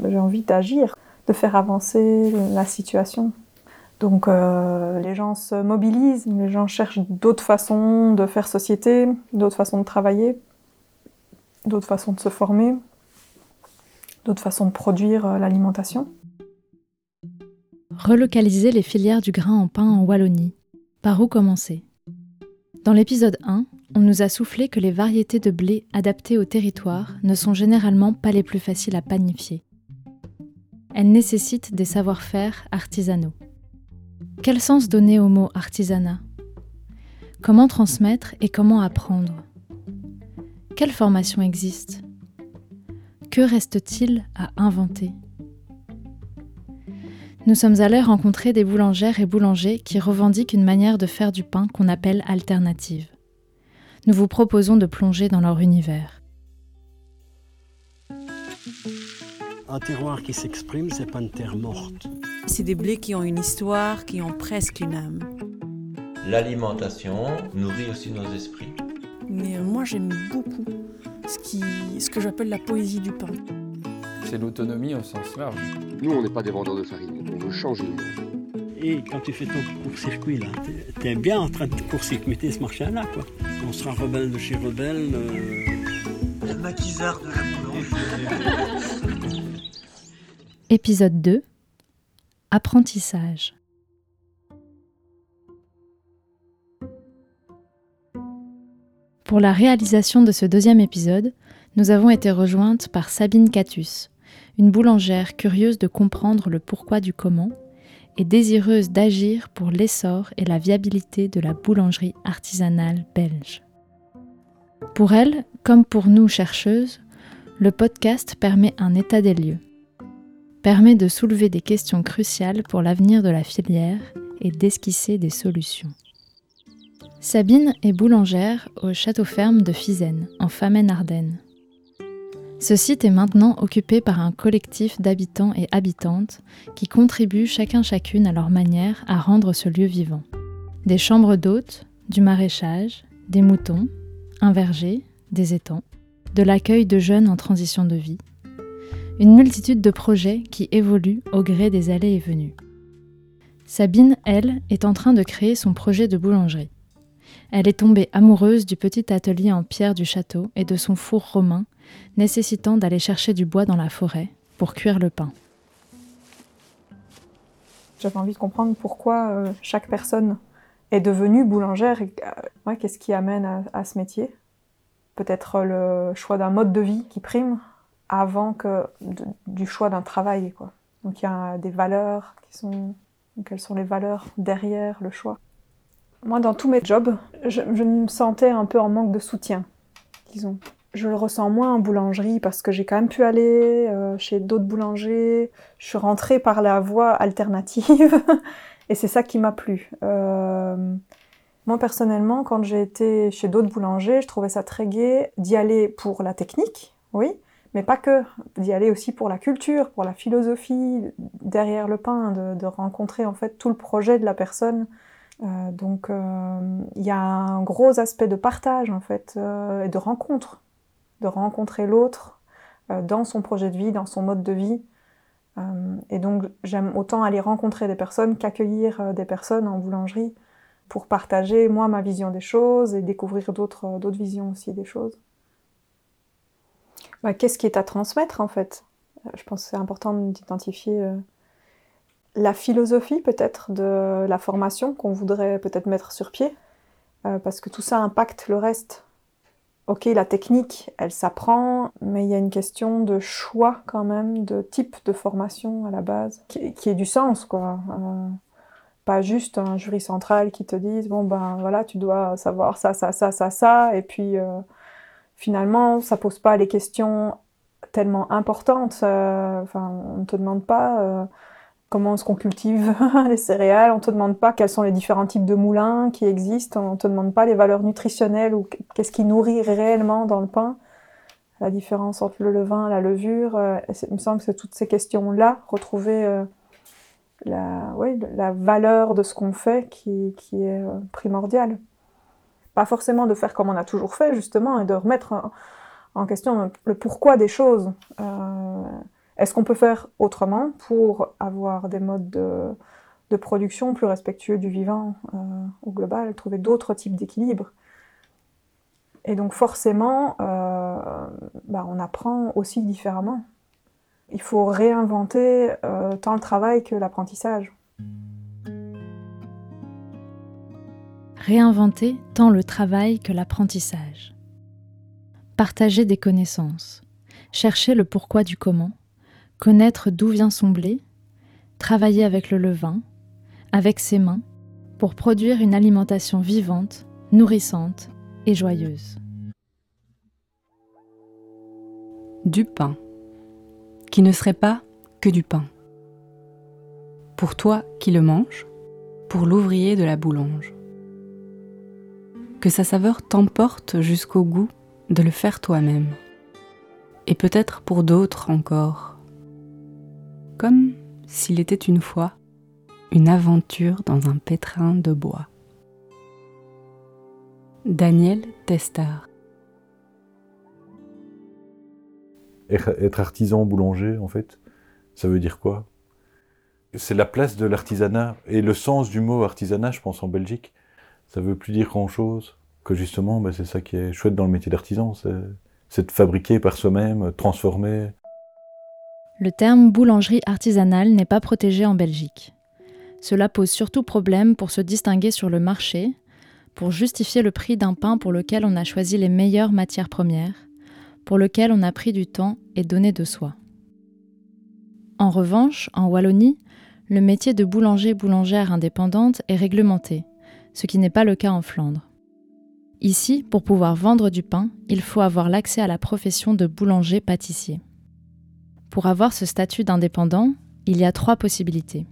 J'ai envie d'agir, de faire avancer la situation. Donc euh, les gens se mobilisent, les gens cherchent d'autres façons de faire société, d'autres façons de travailler, d'autres façons de se former, d'autres façons de produire euh, l'alimentation. Relocaliser les filières du grain en pain en Wallonie. Par où commencer? Dans l'épisode 1, on nous a soufflé que les variétés de blé adaptées au territoire ne sont généralement pas les plus faciles à panifier. Elles nécessitent des savoir-faire artisanaux. Quel sens donner au mot artisanat? Comment transmettre et comment apprendre? Quelle formation existe? Que reste-t-il à inventer? Nous sommes allés rencontrer des boulangères et boulangers qui revendiquent une manière de faire du pain qu'on appelle alternative. Nous vous proposons de plonger dans leur univers. Un terroir qui s'exprime, c'est pas une terre morte. C'est des blés qui ont une histoire, qui ont presque une âme. L'alimentation nourrit aussi nos esprits. Mais moi, j'aime beaucoup ce, qui, ce que j'appelle la poésie du pain. C'est l'autonomie au sens large. Nous, on n'est pas des vendeurs de farine, on veut changer le monde. Et quand tu fais ton court-circuit, là, t'es- bien en train de court-circuiter ce marché-là, quoi. On sera rebelle de chez rebelle. euh, Le maquisard de la boulangerie. Épisode 2 Apprentissage. Pour la réalisation de ce deuxième épisode, nous avons été rejointes par Sabine Catus, une boulangère curieuse de comprendre le pourquoi du comment et désireuse d'agir pour l'essor et la viabilité de la boulangerie artisanale belge. Pour elle, comme pour nous chercheuses, le podcast permet un état des lieux permet de soulever des questions cruciales pour l'avenir de la filière et d'esquisser des solutions. Sabine est boulangère au château ferme de Fizennes, en Famenne-Ardenne. Ce site est maintenant occupé par un collectif d'habitants et habitantes qui contribuent chacun chacune à leur manière à rendre ce lieu vivant. Des chambres d'hôtes, du maraîchage, des moutons, un verger, des étangs, de l'accueil de jeunes en transition de vie, une multitude de projets qui évoluent au gré des allées et venues. Sabine, elle, est en train de créer son projet de boulangerie. Elle est tombée amoureuse du petit atelier en pierre du château et de son four romain, nécessitant d'aller chercher du bois dans la forêt pour cuire le pain. J'avais envie de comprendre pourquoi euh, chaque personne est devenue boulangère et euh, qu'est-ce qui amène à ce métier? Peut-être le choix d'un mode de vie qui prime? Avant que du choix d'un travail. Quoi. Donc il y a des valeurs qui sont... Quelles sont les valeurs derrière le choix Moi, dans tous mes jobs, je, je me sentais un peu en manque de soutien, disons. Je le ressens moins en boulangerie parce que j'ai quand même pu aller euh, chez d'autres boulangers. Je suis rentrée par la voie alternative et c'est ça qui m'a plu. Euh, moi personnellement, quand j'ai été chez d'autres boulangers, je trouvais ça très gai d'y aller pour la technique, oui, mais pas que, d'y aller aussi pour la culture, pour la philosophie derrière le pain, de, rencontrer en fait tout le projet de la personne. Euh, donc euh, il y a un gros aspect de partage en fait euh, et de rencontre, de rencontrer l'autre dans son projet de vie, dans son mode de vie. Et donc j'aime autant aller rencontrer des personnes qu'accueillir des personnes en boulangerie pour partager moi ma vision des choses et découvrir d'autres visions aussi des choses. Bah, Qu'est-ce qui est à transmettre en fait? Euh, Je pense que c'est important d'identifier euh, la philosophie peut-être de la formation qu'on voudrait peut-être mettre sur pied, euh, parce que tout ça impacte le reste. Ok, la technique, elle s'apprend, mais il y a une question de choix quand même, de type de formation à la base, qui, qui ait du sens, quoi. Pas juste un jury central qui te dise, bon ben voilà, tu dois savoir ça, ça, ça, ça, ça, et puis finalement, ça pose pas les questions tellement importantes. euh, Enfin, on ne te demande pas euh, comment est-ce qu'on cultive les céréales, on te demande pas quels sont les différents types de moulins qui existent, on te demande pas les valeurs nutritionnelles ou qu'est-ce qui nourrit réellement dans le pain. La différence entre le levain la levure, euh, il me semble que c'est toutes ces questions-là, retrouver la, oui, la valeur de ce qu'on fait qui, est primordiale. Pas forcément de faire comme on a toujours fait, justement, et de remettre en, question le pourquoi des choses. Euh, Est-ce qu'on peut faire autrement pour avoir des modes de, production plus respectueux du vivant euh, au global, trouver d'autres types d'équilibre Et donc forcément, euh, bah, on apprend aussi différemment. Il faut réinventer tant le travail que l'apprentissage. Réinventer tant le travail que l'apprentissage. Partager des connaissances. Chercher le pourquoi du comment. Connaître d'où vient son blé. Travailler avec le levain, avec ses mains, pour produire une alimentation vivante, nourrissante et joyeuse. Du pain, qui ne serait pas que du pain. Pour toi qui le manges, pour l'ouvrier de la boulange que sa saveur t'emporte jusqu'au goût de le faire toi-même. Et peut-être pour d'autres encore. Comme s'il était une fois une aventure dans un pétrin de bois. Daniel Testard Être artisan boulanger, en fait, ça veut dire quoi? C'est la place de l'artisanat et le sens du mot artisanat, je pense, en Belgique ça veut plus dire grand-chose, que justement, bah, c'est ça qui est chouette dans le métier d'artisan, c'est de fabriquer par soi-même, transformer. Le terme boulangerie artisanale n'est pas protégé en Belgique. Cela pose surtout problème pour se distinguer sur le marché, pour justifier le prix d'un pain pour lequel on a choisi les meilleures matières premières, pour lequel on a pris du temps et donné de soi. En revanche, en Wallonie, le métier de boulanger-boulangère indépendante est réglementé ce qui n'est pas le cas en Flandre. Ici, pour pouvoir vendre du pain, il faut avoir l'accès à la profession de boulanger-pâtissier. Pour avoir ce statut d'indépendant, il y a trois possibilités.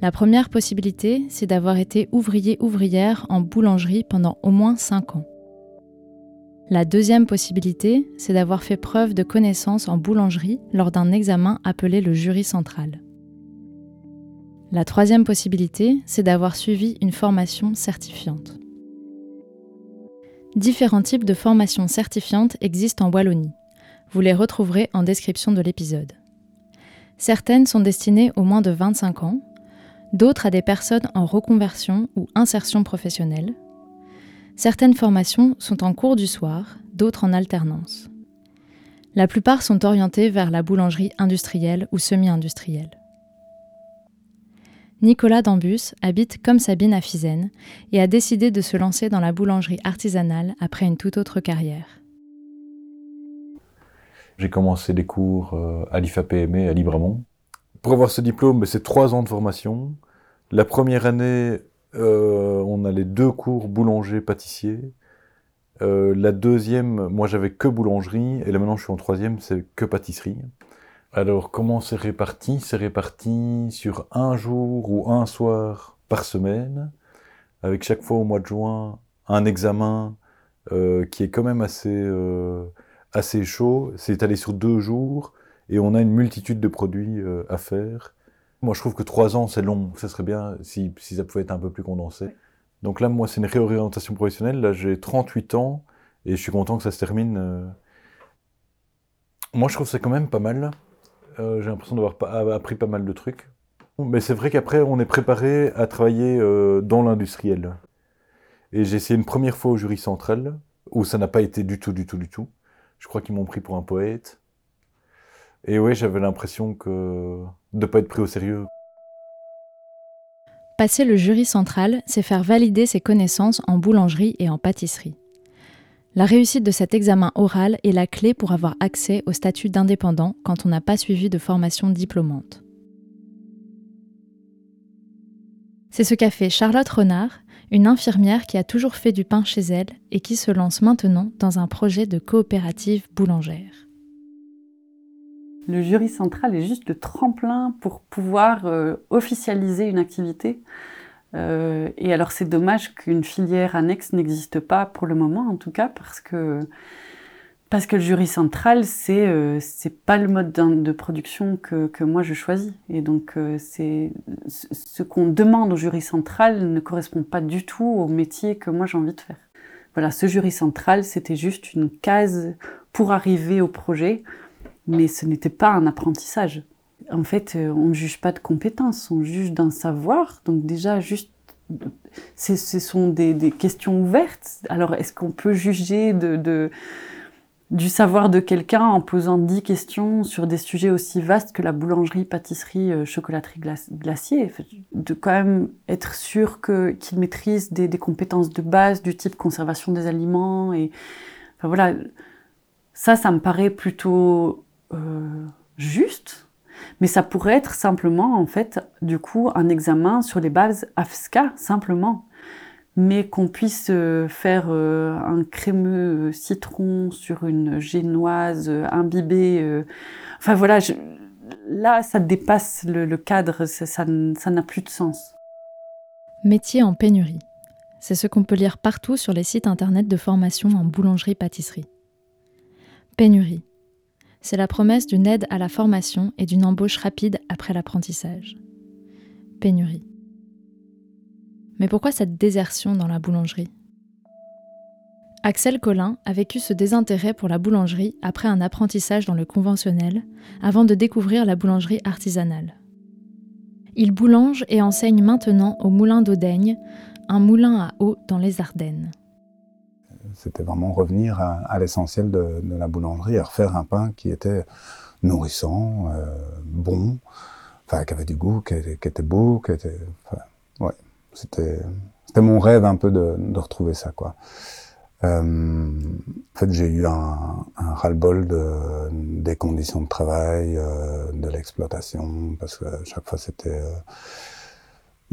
La première possibilité, c'est d'avoir été ouvrier-ouvrière en boulangerie pendant au moins 5 ans. La deuxième possibilité, c'est d'avoir fait preuve de connaissances en boulangerie lors d'un examen appelé le jury central. La troisième possibilité, c'est d'avoir suivi une formation certifiante. Différents types de formations certifiantes existent en Wallonie. Vous les retrouverez en description de l'épisode. Certaines sont destinées aux moins de 25 ans, d'autres à des personnes en reconversion ou insertion professionnelle. Certaines formations sont en cours du soir, d'autres en alternance. La plupart sont orientées vers la boulangerie industrielle ou semi-industrielle. Nicolas Dambus habite comme Sabine à Fizennes et a décidé de se lancer dans la boulangerie artisanale après une toute autre carrière. J'ai commencé des cours euh, à l'IFAPME à Libramont. Pour avoir ce diplôme, c'est trois ans de formation. La première année, euh, on a les deux cours boulanger-pâtissier. Euh, la deuxième, moi j'avais que boulangerie, et là maintenant je suis en troisième, c'est que pâtisserie. Alors, comment c'est réparti? C'est réparti sur un jour ou un soir par semaine, avec chaque fois au mois de juin un examen euh, qui est quand même assez, euh, assez chaud. C'est étalé sur deux jours et on a une multitude de produits euh, à faire. Moi, je trouve que trois ans, c'est long. Ça serait bien si, si, ça pouvait être un peu plus condensé. Donc là, moi, c'est une réorientation professionnelle. Là, j'ai 38 ans et je suis content que ça se termine. Moi, je trouve que c'est quand même pas mal. Euh, j'ai l'impression d'avoir appris pas mal de trucs. Mais c'est vrai qu'après, on est préparé à travailler euh, dans l'industriel. Et j'ai essayé une première fois au jury central, où ça n'a pas été du tout, du tout, du tout. Je crois qu'ils m'ont pris pour un poète. Et ouais, j'avais l'impression que de pas être pris au sérieux. Passer le jury central, c'est faire valider ses connaissances en boulangerie et en pâtisserie. La réussite de cet examen oral est la clé pour avoir accès au statut d'indépendant quand on n'a pas suivi de formation diplômante. C'est ce qu'a fait Charlotte Renard, une infirmière qui a toujours fait du pain chez elle et qui se lance maintenant dans un projet de coopérative boulangère. Le jury central est juste le tremplin pour pouvoir euh, officialiser une activité euh, et alors c'est dommage qu'une filière annexe n'existe pas pour le moment en tout cas parce que parce que le jury central c'est euh, pas le mode de production que, que moi je choisis et donc euh, ce qu'on demande au jury central ne correspond pas du tout au métier que moi j'ai envie de faire. Voilà, ce jury central c'était juste une case pour arriver au projet mais ce n'était pas un apprentissage. En fait, euh, on ne juge pas de compétences, on juge d'un savoir. Donc déjà, juste, ce sont des, questions ouvertes. Alors, est-ce qu'on peut juger du savoir de quelqu'un en posant dix questions sur des sujets aussi vastes que la boulangerie, pâtisserie, euh, chocolaterie, glacier? De quand même être sûr qu'il maîtrise des, des, compétences de base du type conservation des aliments. Et, enfin, voilà, ça, ça me paraît plutôt euh, juste, mais ça pourrait être simplement, en fait, du coup, un examen sur les bases AFSCA, simplement. Mais qu'on puisse euh, faire euh, un crémeux citron sur une génoise imbibée. Enfin voilà, là, ça dépasse le, cadre, ça n'a plus de sens. Métier en pénurie. C'est ce qu'on peut lire partout sur les sites internet de formation en boulangerie-pâtisserie. Pénurie c'est la promesse d'une aide à la formation et d'une embauche rapide après l'apprentissage. Pénurie. Mais pourquoi cette désertion dans la boulangerie? Axel Collin a vécu ce désintérêt pour la boulangerie après un apprentissage dans le conventionnel, avant de découvrir la boulangerie artisanale. Il boulange et enseigne maintenant au Moulin d'Audaigne, un moulin à eau dans les Ardennes. C'était vraiment revenir à, l'essentiel de, la boulangerie et refaire un pain qui était nourrissant, euh, bon, enfin, qui avait du goût, qui était, beau, qui était. ouais, c'était, c'était mon rêve un peu de, retrouver ça, quoi. Euh, en fait, j'ai eu un, un ras-le-bol de, des conditions de travail, euh, de l'exploitation, parce que chaque fois c'était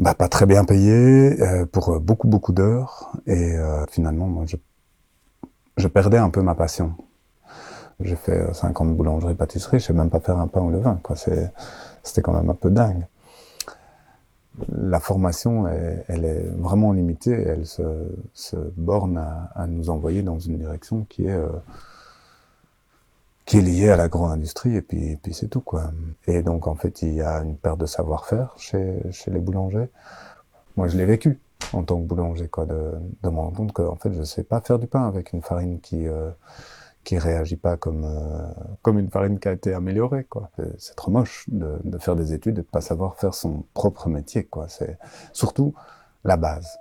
bah, pas très bien payé pour beaucoup beaucoup d'heures. Et finalement, moi, je je perdais un peu ma passion. J'ai fait 50 euh, boulangeries, pâtisseries, je sais même pas faire un pain au levain. Quoi. C'était quand même un peu dingue. La formation, elle, est vraiment limitée. Elle se, se borne à, nous envoyer dans une direction qui est euh, qui est liée à l'agro-industrie et puis, puis c'est tout quoi. Et donc en fait, il y a une perte de savoir-faire chez, chez les boulangers. Moi, je l'ai vécu en tant que boulanger, quoi, de, de me rendre compte que en fait, je sais pas faire du pain avec une farine qui euh, qui réagit pas comme euh, comme une farine qui a été améliorée, quoi. C'est trop moche de, de, faire des études et de pas savoir faire son propre métier, quoi. C'est surtout la base.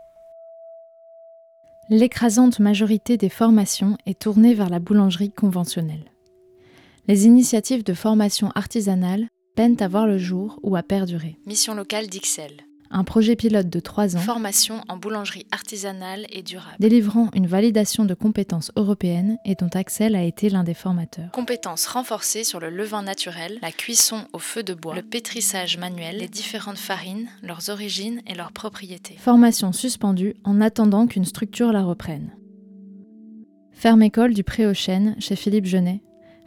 L'écrasante majorité des formations est tournée vers la boulangerie conventionnelle. Les initiatives de formation artisanale peinent à voir le jour ou à perdurer. Mission locale d'Ixelles un projet pilote de 3 ans, formation en boulangerie artisanale et durable, délivrant une validation de compétences européennes et dont Axel a été l'un des formateurs. Compétences renforcées sur le levain naturel, la cuisson au feu de bois, le pétrissage manuel, les différentes farines, leurs origines et leurs propriétés. Formation suspendue en attendant qu'une structure la reprenne. Ferme école du Pré aux Chênes chez Philippe Genet,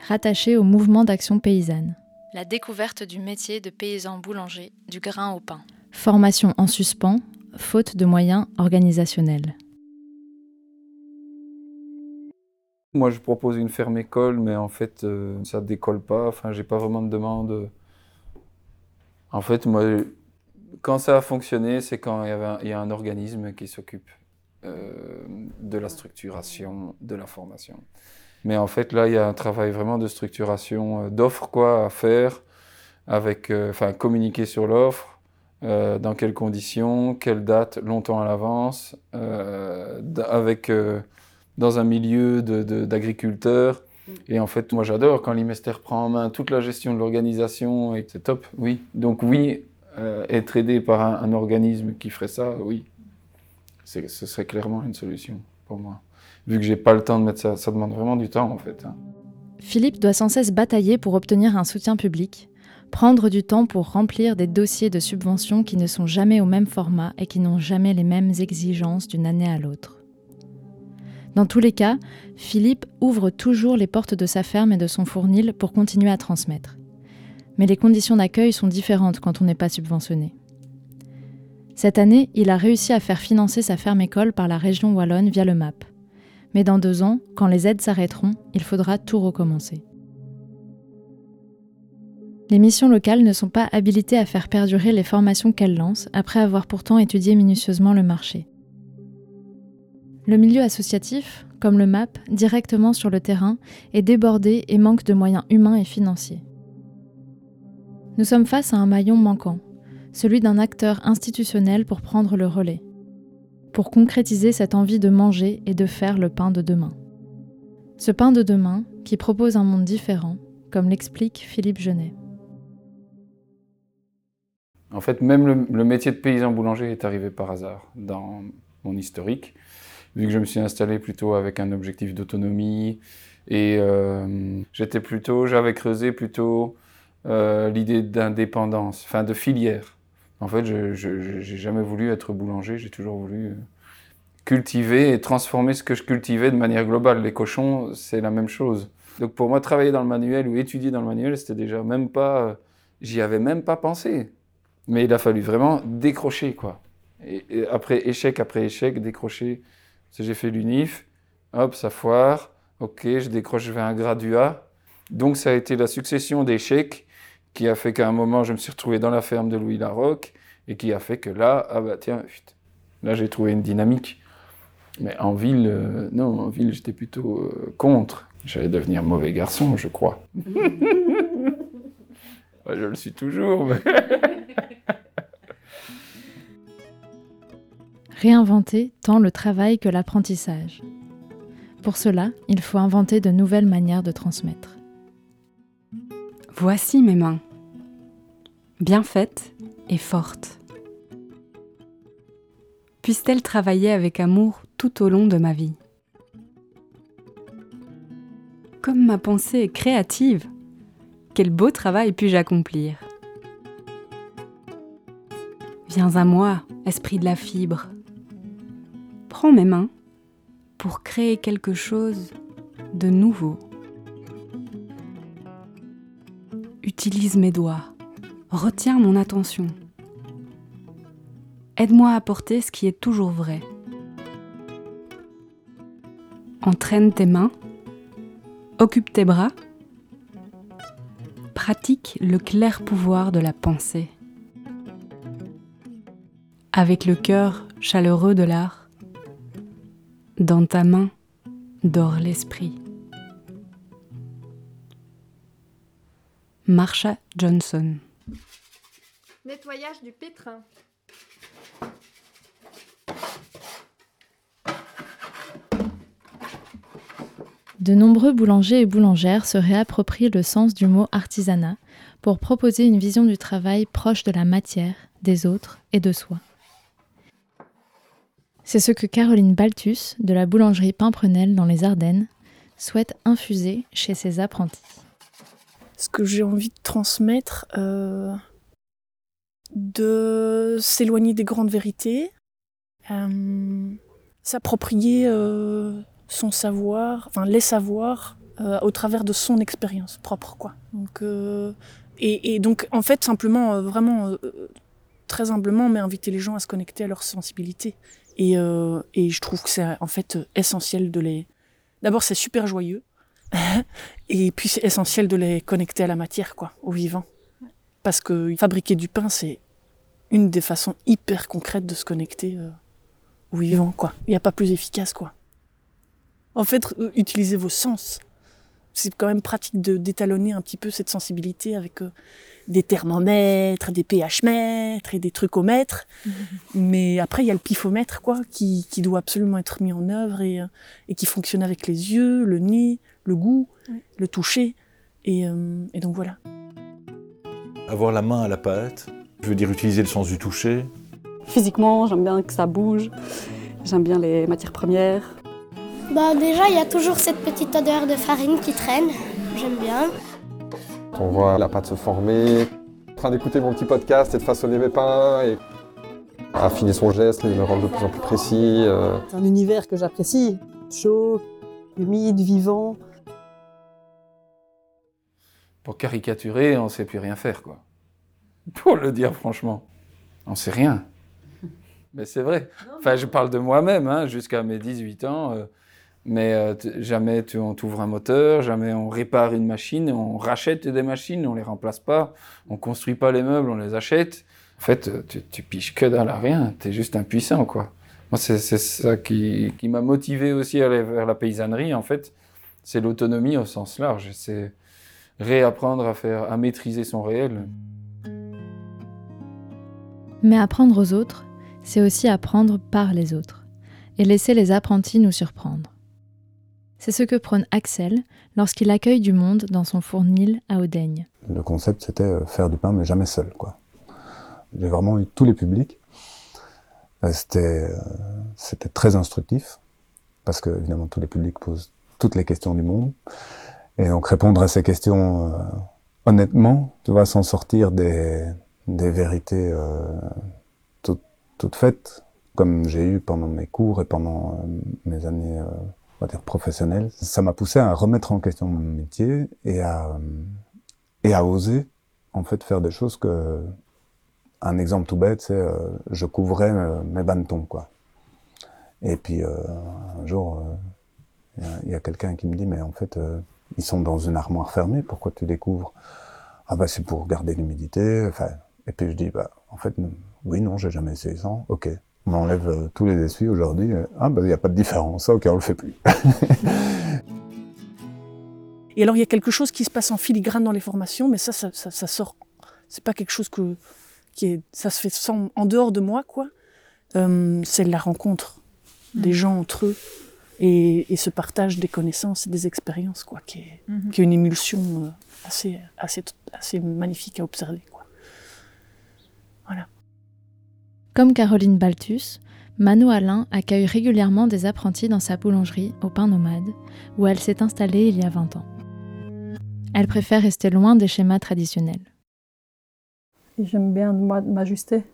rattaché au mouvement d'action paysanne. La découverte du métier de paysan boulanger, du grain au pain. Formation en suspens, faute de moyens organisationnels. Moi, je propose une ferme école, mais en fait, euh, ça décolle pas. Enfin, j'ai pas vraiment de demande. En fait, moi, quand ça a fonctionné, c'est quand il y, a un organisme qui s'occupe euh, de la structuration, de la formation. Mais en fait, là, il y a un travail vraiment de structuration, euh, d'offres quoi à faire, avec, enfin, communiquer sur l'offre, euh, dans quelles conditions, quelle date, longtemps à l'avance, euh, avec, euh, dans un milieu d'agriculteurs. Mm. Et en fait, moi j'adore quand l'Imester prend en main toute la gestion de l'organisation et c'est top, oui. Donc oui, être aidé par un, organisme qui ferait ça, oui, ce serait clairement une solution pour moi. Vu que j'ai pas le temps de mettre ça, ça demande vraiment du temps en fait. Hein. Philippe doit sans cesse batailler pour obtenir un soutien public prendre du temps pour remplir des dossiers de subventions qui ne sont jamais au même format et qui n'ont jamais les mêmes exigences d'une année à l'autre. Dans tous les cas, Philippe ouvre toujours les portes de sa ferme et de son fournil pour continuer à transmettre. Mais les conditions d'accueil sont différentes quand on n'est pas subventionné. Cette année, il a réussi à faire financer sa ferme école par la région wallonne via le MAP. Mais dans deux ans, quand les aides s'arrêteront, il faudra tout recommencer. Les missions locales ne sont pas habilitées à faire perdurer les formations qu'elles lancent, après avoir pourtant étudié minutieusement le marché. Le milieu associatif, comme le MAP, directement sur le terrain, est débordé et manque de moyens humains et financiers. Nous sommes face à un maillon manquant, celui d'un acteur institutionnel pour prendre le relais, pour concrétiser cette envie de manger et de faire le pain de demain. Ce pain de demain qui propose un monde différent, comme l'explique Philippe Genet. En fait, même le, métier de paysan boulanger est arrivé par hasard dans mon historique, vu que je me suis installé plutôt avec un objectif d'autonomie et euh, j'étais plutôt, j'avais creusé plutôt euh, l'idée d'indépendance, enfin de filière. En fait, je n'ai jamais voulu être boulanger, j'ai toujours voulu euh, cultiver et transformer ce que je cultivais de manière globale. Les cochons, c'est la même chose. Donc pour moi, travailler dans le manuel ou étudier dans le manuel, c'était déjà même pas, j'y avais même pas pensé. Mais il a fallu vraiment décrocher, quoi. Et, et après échec après échec, décrocher. J'ai fait l'UNIF, hop, ça foire, ok, je décroche, je vais un graduat. Donc ça a été la succession d'échecs qui a fait qu'à un moment, je me suis retrouvé dans la ferme de Louis Larocque et qui a fait que là, ah bah tiens, là j'ai trouvé une dynamique. Mais en ville, euh, non, en ville, j'étais plutôt euh, contre. J'allais devenir mauvais garçon, je crois. je le suis toujours. Mais... Réinventer tant le travail que l'apprentissage. Pour cela, il faut inventer de nouvelles manières de transmettre. Voici mes mains, bien faites et fortes. Puissent-elles travailler avec amour tout au long de ma vie? Comme ma pensée est créative, quel beau travail puis-je accomplir? Viens à moi, esprit de la fibre. Prends mes mains pour créer quelque chose de nouveau. Utilise mes doigts. Retiens mon attention. Aide-moi à porter ce qui est toujours vrai. Entraîne tes mains. Occupe tes bras. Pratique le clair pouvoir de la pensée. Avec le cœur chaleureux de l'art, dans ta main dort l'esprit. Marsha Johnson. Nettoyage du pétrin. De nombreux boulangers et boulangères se réapproprient le sens du mot artisanat pour proposer une vision du travail proche de la matière, des autres et de soi. C'est ce que Caroline Baltus, de la boulangerie Pimprenel dans les Ardennes, souhaite infuser chez ses apprentis. Ce que j'ai envie de transmettre, euh, de s'éloigner des grandes vérités, euh, s'approprier euh, son savoir, enfin les savoirs au travers de son expérience propre, quoi. Et, et, donc en fait simplement vraiment très humblement, mais inviter les gens à se connecter à leur sensibilité. Et, et je trouve que c'est en fait essentiel de les. D'abord, c'est super joyeux. et puis, c'est essentiel de les connecter à la matière, quoi, au vivant. Parce que fabriquer du pain, c'est une des façons hyper concrètes de se connecter euh, au vivant, quoi. Il n'y a pas plus efficace, quoi. En fait, euh, utilisez vos sens. C'est quand même pratique de d'étalonner un petit peu cette sensibilité avec euh, des thermomètres, des pH mètres et des trucs au mètre. Mmh. Mais après, il y a le pifomètre, quoi, qui, qui doit absolument être mis en œuvre et, et qui fonctionne avec les yeux, le nez, le goût, oui. le toucher. Et, euh, et donc voilà. Avoir la main à la pâte, je veux dire utiliser le sens du toucher. Physiquement, j'aime bien que ça bouge. J'aime bien les matières premières. Bah déjà, il y a toujours cette petite odeur de farine qui traîne. J'aime bien. Quand on voit la pâte se former, en train d'écouter mon petit podcast et de façonner mes pains et affiner son geste, me rendre de plus en plus précis. Euh... C'est un univers que j'apprécie, chaud, humide, vivant. Pour caricaturer, on ne sait plus rien faire, quoi. Pour le dire franchement, on ne sait rien. Mais c'est vrai. Enfin, je parle de moi-même, hein, jusqu'à mes 18 ans. Euh, mais euh, jamais on t'ouvre un moteur, jamais on répare une machine, on rachète des machines, on les remplace pas, on construit pas les meubles, on les achète. En fait, tu, tu piches que dalle à rien, tu es juste impuissant, quoi. Moi, c'est ça qui, qui m'a motivé aussi à aller vers la paysannerie, en fait. C'est l'autonomie au sens large. C'est réapprendre à faire, à maîtriser son réel. Mais apprendre aux autres, c'est aussi apprendre par les autres et laisser les apprentis nous surprendre. C'est ce que prône Axel lorsqu'il accueille du monde dans son fournil à Audaigne. Le concept, c'était euh, faire du pain, mais jamais seul. J'ai vraiment eu tous les publics. Euh, C'était euh, c'était très instructif, parce que évidemment tous les publics posent toutes les questions du monde. Et donc répondre à ces questions honnêtement, tu vois, sans sortir des, vérités toutes, faites, comme j'ai eu pendant mes cours et pendant mes années on va dire. Ça m'a poussé à remettre en question mon métier et à, et à oser en fait faire des choses que un exemple tout bête, c'est euh, je couvrais euh, mes bannetons quoi. Et puis euh, un jour, euh, il y a- quelqu'un qui me dit mais en fait ils sont dans une armoire fermée, pourquoi tu les couvres? Ah bah c'est pour garder l'humidité. Enfin, et puis je dis bah en fait oui non j'ai jamais essayé ça. Ok, on enlève euh, tous les essuies aujourd'hui. Euh, Ah bah il n'y a pas de différence. Ok on le fait plus. Et alors, il y a quelque chose qui se passe en filigrane dans les formations, mais ça, ça, ça, ça sort. C'est pas quelque chose que, qui est. Ça se fait sans- en dehors de moi, quoi. Euh, c'est la rencontre des gens entre eux et, et ce partage des connaissances et des expériences, quoi, qui est, Mhm. qui est une émulsion assez, assez, assez magnifique à observer, quoi. Voilà. Comme Caroline Baltus, Mano Alain accueille régulièrement des apprentis dans sa boulangerie au Pain Nomade, où elle s'est installée il y a 20 ans. Elle préfère rester loin des schémas traditionnels. J'aime bien m'ajuster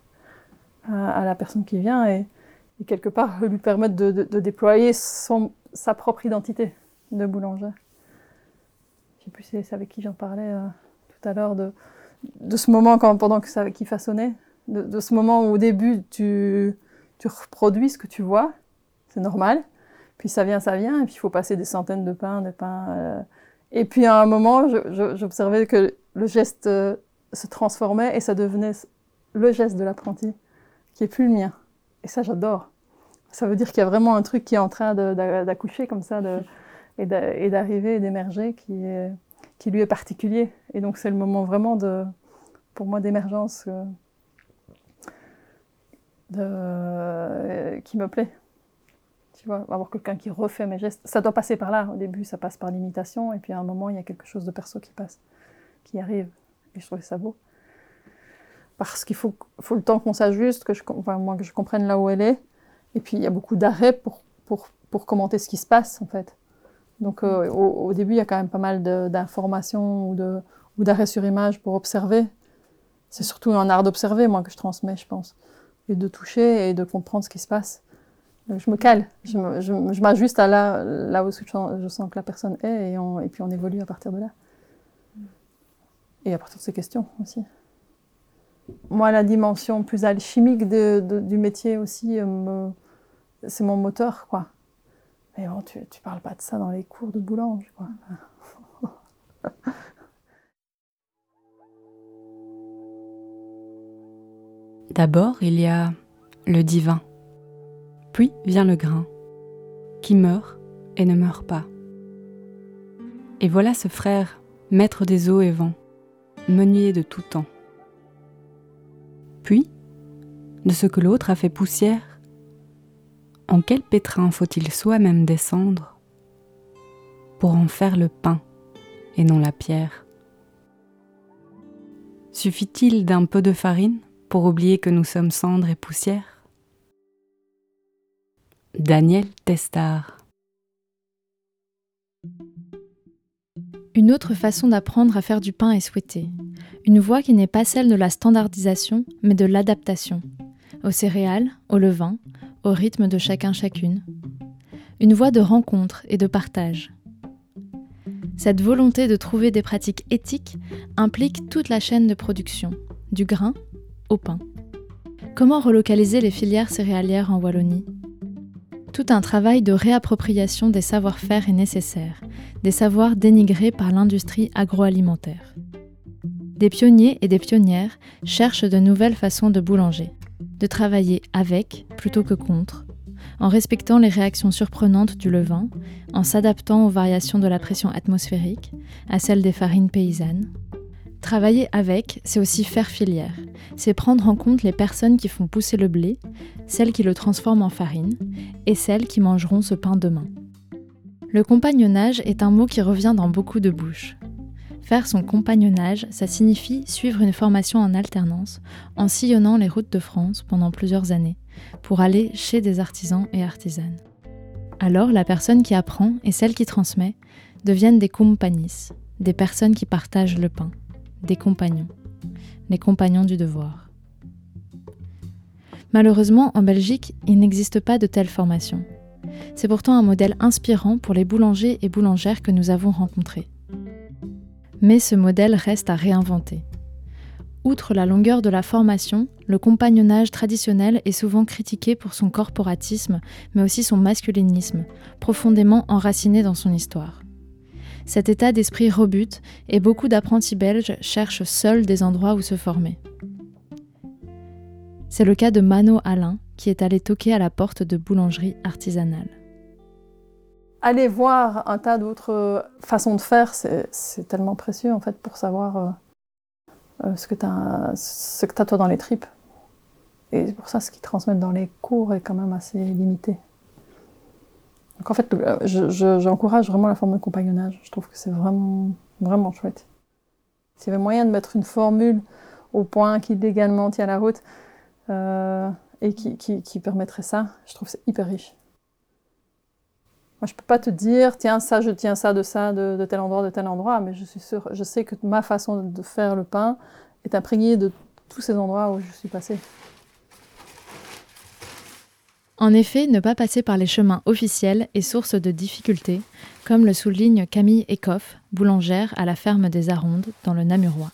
à, la personne qui vient et, quelque part lui permettre de, déployer sa propre identité de boulanger. Je sais plus avec qui j'en parlais euh, tout à l'heure de, de ce moment quand, pendant que ça, qu'il façonnait, de, de ce moment où au début tu, reproduis ce que tu vois, c'est normal, puis ça vient, ça vient, et puis il faut passer des centaines de pains, des pains. euh, et puis à un moment, j'observais que le geste euh, se transformait et ça devenait le geste de l'apprenti, qui est plus le mien. Et ça, j'adore. Ça veut dire qu'il y a vraiment un truc qui est en train de- d'a- d'accoucher comme ça de- et d'a- et d'arriver et d'émerger qui, lui est particulier. Et donc c'est le moment vraiment de, pour moi, d'émergence euh, euh, qui me plaît. Tu vois, avoir quelqu'un qui refait mes gestes. Ça doit passer par là. Au début, ça passe par l'imitation, et puis à un moment, il y a quelque chose de perso qui passe, qui arrive. Et je trouvais ça beau. Parce qu'il faut, faut le temps qu'on s'ajuste, que je, enfin, moi, que je comprenne là où elle est. Et puis, il y a beaucoup d'arrêts pour, pour, pour commenter ce qui se passe, en fait. Donc, euh, au, au début, il y a quand même pas mal d'informations ou ou d'arrêts sur image pour observer. C'est surtout un art d'observer, moi, que je transmets, je pense. De toucher et de comprendre ce qui se passe. Donc, je me cale, je m'ajuste à là, où je sens, que la personne est et, puis on évolue à partir de là. Et à partir de ces questions aussi. Moi, la dimension plus alchimique du métier aussi, euh, c'est mon moteur, quoi. Mais bon, tu, tu parles pas de ça dans les cours de boulange, quoi. D'abord, il y a le divin. Puis vient le grain, qui meurt et ne meurt pas. Et voilà ce frère, maître des eaux et vents, meunier de tout temps. Puis, de ce que l'autre a fait poussière, en quel pétrin faut-il soi-même descendre pour en faire le pain et non la pierre? Suffit-il d'un peu de farine? Pour oublier que nous sommes cendres et poussière Daniel Testard. Une autre façon d'apprendre à faire du pain est souhaitée. Une voie qui n'est pas celle de la standardisation, mais de l'adaptation. Aux céréales, au levain, au rythme de chacun chacune. Une voie de rencontre et de partage. Cette volonté de trouver des pratiques éthiques implique toute la chaîne de production, du grain Comment relocaliser les filières céréalières en Wallonie? Tout un travail de réappropriation des savoir-faire est nécessaire, des savoirs dénigrés par l'industrie agroalimentaire. Des pionniers et des pionnières cherchent de nouvelles façons de boulanger, de travailler avec plutôt que contre, en respectant les réactions surprenantes du levain, en s'adaptant aux variations de la pression atmosphérique, à celles des farines paysannes. Travailler avec, c'est aussi faire filière, c'est prendre en compte les personnes qui font pousser le blé, celles qui le transforment en farine, et celles qui mangeront ce pain demain. Le compagnonnage est un mot qui revient dans beaucoup de bouches. Faire son compagnonnage, ça signifie suivre une formation en alternance, en sillonnant les routes de France pendant plusieurs années, pour aller chez des artisans et artisanes. Alors la personne qui apprend et celle qui transmet deviennent des compagnis, des personnes qui partagent le pain, des compagnons, les compagnons du devoir. Malheureusement, en Belgique, il n'existe pas de telle formation. C'est pourtant un modèle inspirant pour les boulangers et boulangères que nous avons rencontrés. Mais ce modèle reste à réinventer. Outre la longueur de la formation, le compagnonnage traditionnel est souvent critiqué pour son corporatisme, mais aussi son masculinisme, profondément enraciné dans son histoire. Cet état d'esprit rebute et beaucoup d'apprentis belges cherchent seuls des endroits où se former. C'est le cas de Mano Alain, qui est allé toquer à la porte de boulangerie artisanale. Aller voir un tas d'autres façons de faire, c'est tellement précieux en fait pour savoir euh, euh, ce que tu toi dans les tripes. Et c'est pour ça ce qu'ils transmettent dans les cours est quand même assez limité. Donc en fait, euh, j'encourage vraiment la forme de compagnonnage. Je trouve que c'est vraiment, vraiment chouette. S'il y avait moyen de mettre une formule au point qui légalement tient la route euh, et qui, permettrait ça, je trouve que c'est hyper riche. Moi, je peux pas te dire, tiens, ça, je tiens ça de ça, de, de, tel endroit, de tel endroit, mais je suis sûre, je sais que ma façon de faire le pain est imprégnée de tous ces endroits où je suis passée. En effet, ne pas passer par les chemins officiels est source de difficultés, comme le souligne Camille Ecoff, boulangère à la ferme des Arondes dans le Namurois.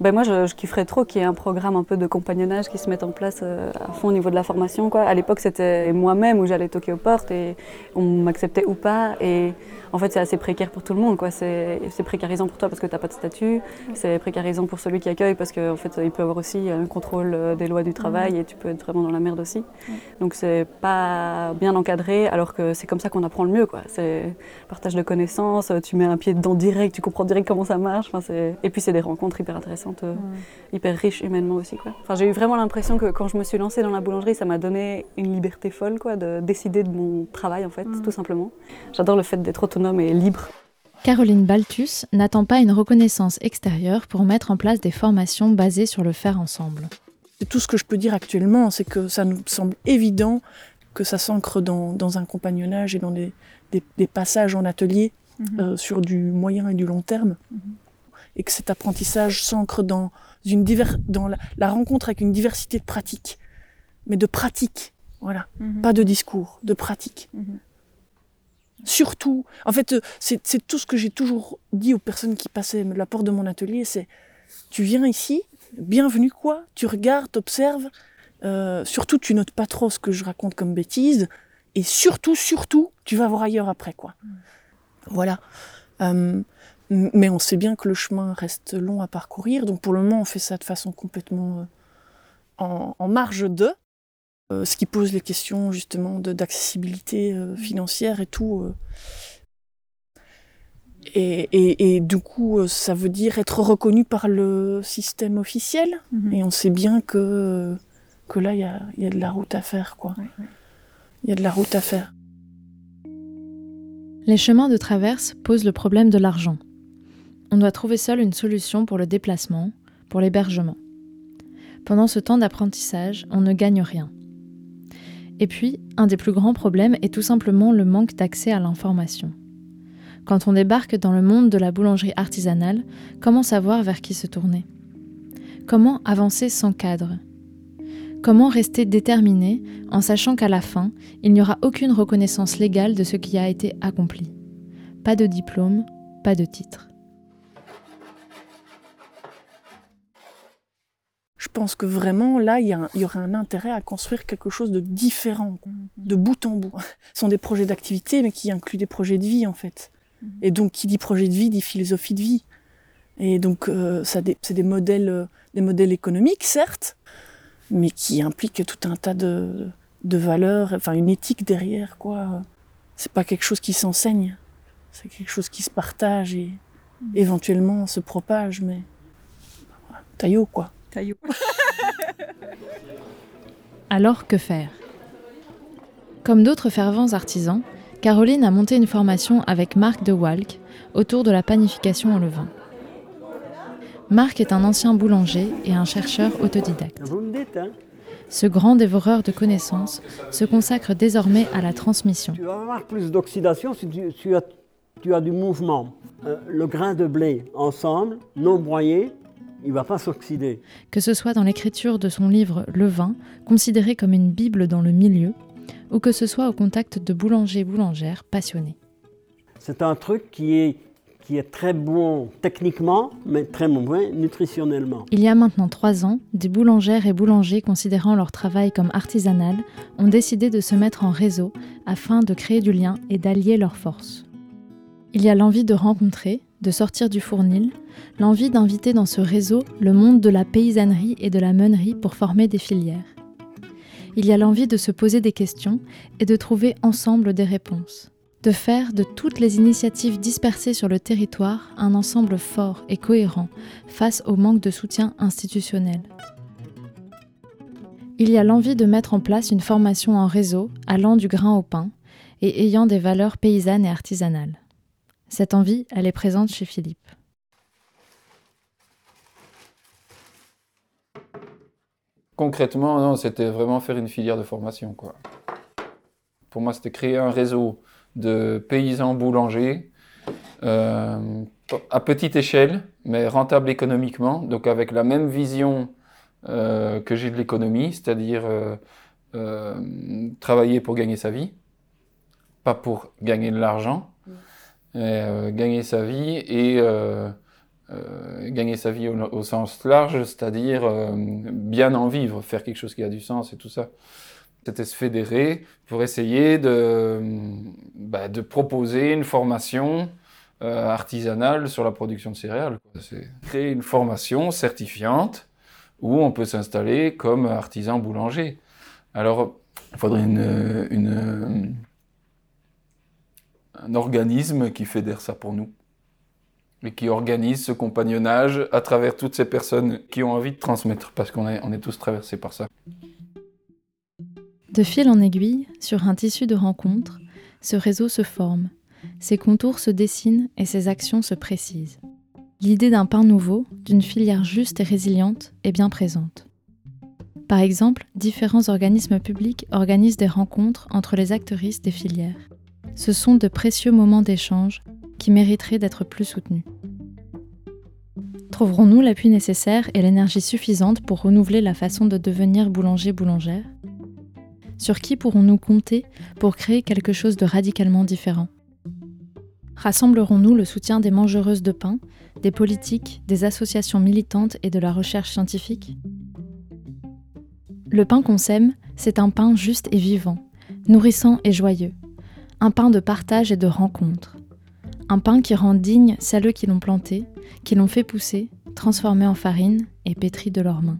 Ben moi, je, kifferais trop qu'il y ait un programme un peu de compagnonnage qui se mette en place euh, à fond au niveau de la formation. Quoi. À l'époque, c'était moi-même où j'allais toquer aux portes et on m'acceptait ou pas. Et en fait, c'est assez précaire pour tout le monde. Quoi. C'est, précarisant pour toi parce que tu n'as pas de statut. C'est précarisant pour celui qui accueille parce qu'en fait, il peut avoir aussi un contrôle euh, des lois du travail et tu peux être vraiment dans la merde aussi. Donc, c'est pas bien encadré alors que c'est comme ça qu'on apprend le mieux. Quoi. C'est partage de connaissances, tu mets un pied dedans direct, tu comprends direct comment ça marche. Enfin, et puis, c'est des rencontres hyper intéressantes, euh, hyper riches humainement aussi. Quoi. Enfin, j'ai eu vraiment l'impression que quand je me suis lancée dans la boulangerie, ça m'a donné une liberté folle quoi, de décider de mon travail, en fait, tout simplement. J'adore le fait d'être autonome et libre. Caroline Baltus n'attend pas une reconnaissance extérieure pour mettre en place des formations basées sur le faire ensemble. Tout ce que je peux dire actuellement, c'est que ça nous semble évident que ça s'ancre dans, un compagnonnage et dans des, passages en atelier mhm. euh, sur du moyen et du long terme. Mhm. Et que cet apprentissage s'ancre dans, une dans la, rencontre avec une diversité de pratiques. Mais de pratiques, voilà. Mhm. Pas de discours, de pratiques. Surtout, en fait, euh, c'est tout ce que j'ai toujours dit aux personnes qui passaient la porte de mon atelier, c'est tu viens ici, bienvenue quoi, tu regardes, t'observes, euh, surtout tu notes pas trop ce que je raconte comme bêtises, et surtout, surtout, tu vas voir ailleurs après quoi. Voilà. Euh, mais on sait bien que le chemin reste long à parcourir, donc pour le moment on fait ça de façon complètement en, en marge de. Euh, ce qui pose les questions justement d'accessibilité euh, financière et tout. Euh. Et, du coup, ça veut dire être reconnu par le système officiel. Mhm. Et on sait bien que, que là, il y a, y a, de la route à faire. quoi. Il y a de la route à faire. Les chemins de traverse posent le problème de l'argent. On doit trouver seul une solution pour le déplacement, pour l'hébergement. Pendant ce temps d'apprentissage, on ne gagne rien. Et puis, un des plus grands problèmes est tout simplement le manque d'accès à l'information. Quand on débarque dans le monde de la boulangerie artisanale, comment savoir vers qui se tourner? Comment avancer sans cadre? Comment rester déterminé en sachant qu'à la fin, il n'y aura aucune reconnaissance légale de ce qui a été accompli? Pas de diplôme, pas de titre. Je pense que vraiment, là, il y, aurait un intérêt à construire quelque chose de différent, de bout en bout. Ce sont des projets d'activité, mais qui incluent des projets de vie, en fait. Mhm. Et donc, qui dit projet de vie, dit philosophie de vie. Et donc, euh, c'est des modèles, euh, des modèles économiques, certes, mais qui impliquent tout un tas de, de valeurs, enfin une éthique derrière, quoi. C'est pas quelque chose qui s'enseigne, c'est quelque chose qui se partage et éventuellement se propage, mais taillot, quoi. Taillot. Alors que faire? Comme d'autres fervents artisans, Caroline a monté une formation avec Marc de Walk autour de la panification en levain. Marc est un ancien boulanger et un chercheur autodidacte. Vous me dites, hein? Ce grand dévoreur de connaissances se consacre désormais à la transmission. Tu vas avoir plus d'oxydation si tu, tu as, tu as du mouvement. Euh, le grain de blé ensemble, non broyé, il va pas s'oxyder. Que ce soit dans l'écriture de son livre Le vin, considéré comme une bible dans le milieu, ou que ce soit au contact de boulangers-boulangères passionnés. C'est un truc qui est, qui est très bon techniquement, mais très mauvais nutritionnellement. Il y a maintenant trois ans, des boulangères et boulangers considérant leur travail comme artisanal ont décidé de se mettre en réseau afin de créer du lien et d'allier leurs forces. Il y a l'envie de rencontrer, de sortir du fournil, l'envie d'inviter dans ce réseau le monde de la paysannerie et de la meunerie pour former des filières. Il y a l'envie de se poser des questions et de trouver ensemble des réponses. De faire de toutes les initiatives dispersées sur le territoire un ensemble fort et cohérent face au manque de soutien institutionnel. Il y a l'envie de mettre en place une formation en réseau allant du grain au pain et ayant des valeurs paysannes et artisanales. Cette envie, elle est présente chez Philippe. Concrètement, non, c'était vraiment faire une filière de formation. Quoi. Pour moi, c'était créer un réseau de paysans boulangers euh, à petite échelle, mais rentable économiquement, donc avec la même vision euh, que j'ai de l'économie, c'est-à-dire euh, euh, travailler pour gagner sa vie, pas pour gagner de l'argent, euh, gagner sa vie et euh, euh, gagner sa vie au, sens large, c'est-à-dire bien en vivre, faire quelque chose qui a du sens et tout ça. C'était se fédérer pour essayer de, bah, de proposer une formation artisanale sur la production de céréales. créer une formation certifiante où on peut s'installer comme artisan boulanger. Alors, il faudrait une, une, un organisme qui fédère ça pour nous et qui organise ce compagnonnage à travers toutes ces personnes qui ont envie de transmettre, parce qu'on est, est tous traversés par ça. De fil en aiguille, sur un tissu de rencontres, ce réseau se forme, ses contours se dessinent et ses actions se précisent. L'idée d'un pain nouveau, d'une filière juste et résiliente, est bien présente. Par exemple, différents organismes publics organisent des rencontres entre les actrices des filières. Ce sont de précieux moments d'échange qui mériteraient d'être plus soutenus. Trouverons-nous l'appui nécessaire et l'énergie suffisante pour renouveler la façon de devenir boulanger-boulangère Sur qui pourrons-nous compter pour créer quelque chose de radicalement différent? Rassemblerons-nous le soutien des mangeuses de pain, des politiques, des associations militantes et de la recherche scientifique? Le pain qu'on sème, c'est un pain juste et vivant, nourrissant et joyeux, un pain de partage et de rencontre, un pain qui rend digne celles qui l'ont planté, qui l'ont fait pousser, transformé en farine et pétri de leurs mains.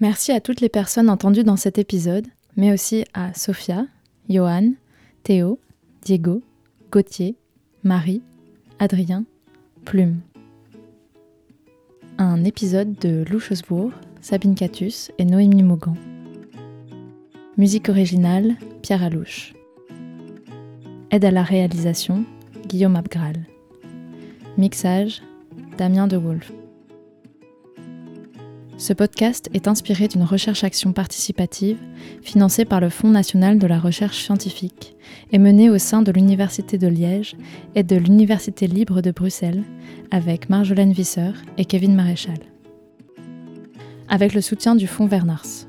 Merci à toutes les personnes entendues dans cet épisode, mais aussi à Sophia, Johan, Théo, Diego, Gauthier, Marie, Adrien, Plume. Un épisode de Louchesbourg, Sabine Catus et Noémie Maugan. Musique originale, Pierre Alouche. Aide à la réalisation, Guillaume Abgral. Mixage, Damien De Wolf. Ce podcast est inspiré d'une recherche-action participative financée par le Fonds national de la recherche scientifique et menée au sein de l'Université de Liège et de l'Université libre de Bruxelles avec Marjolaine Visser et Kevin Maréchal. Avec le soutien du Fonds Vernars.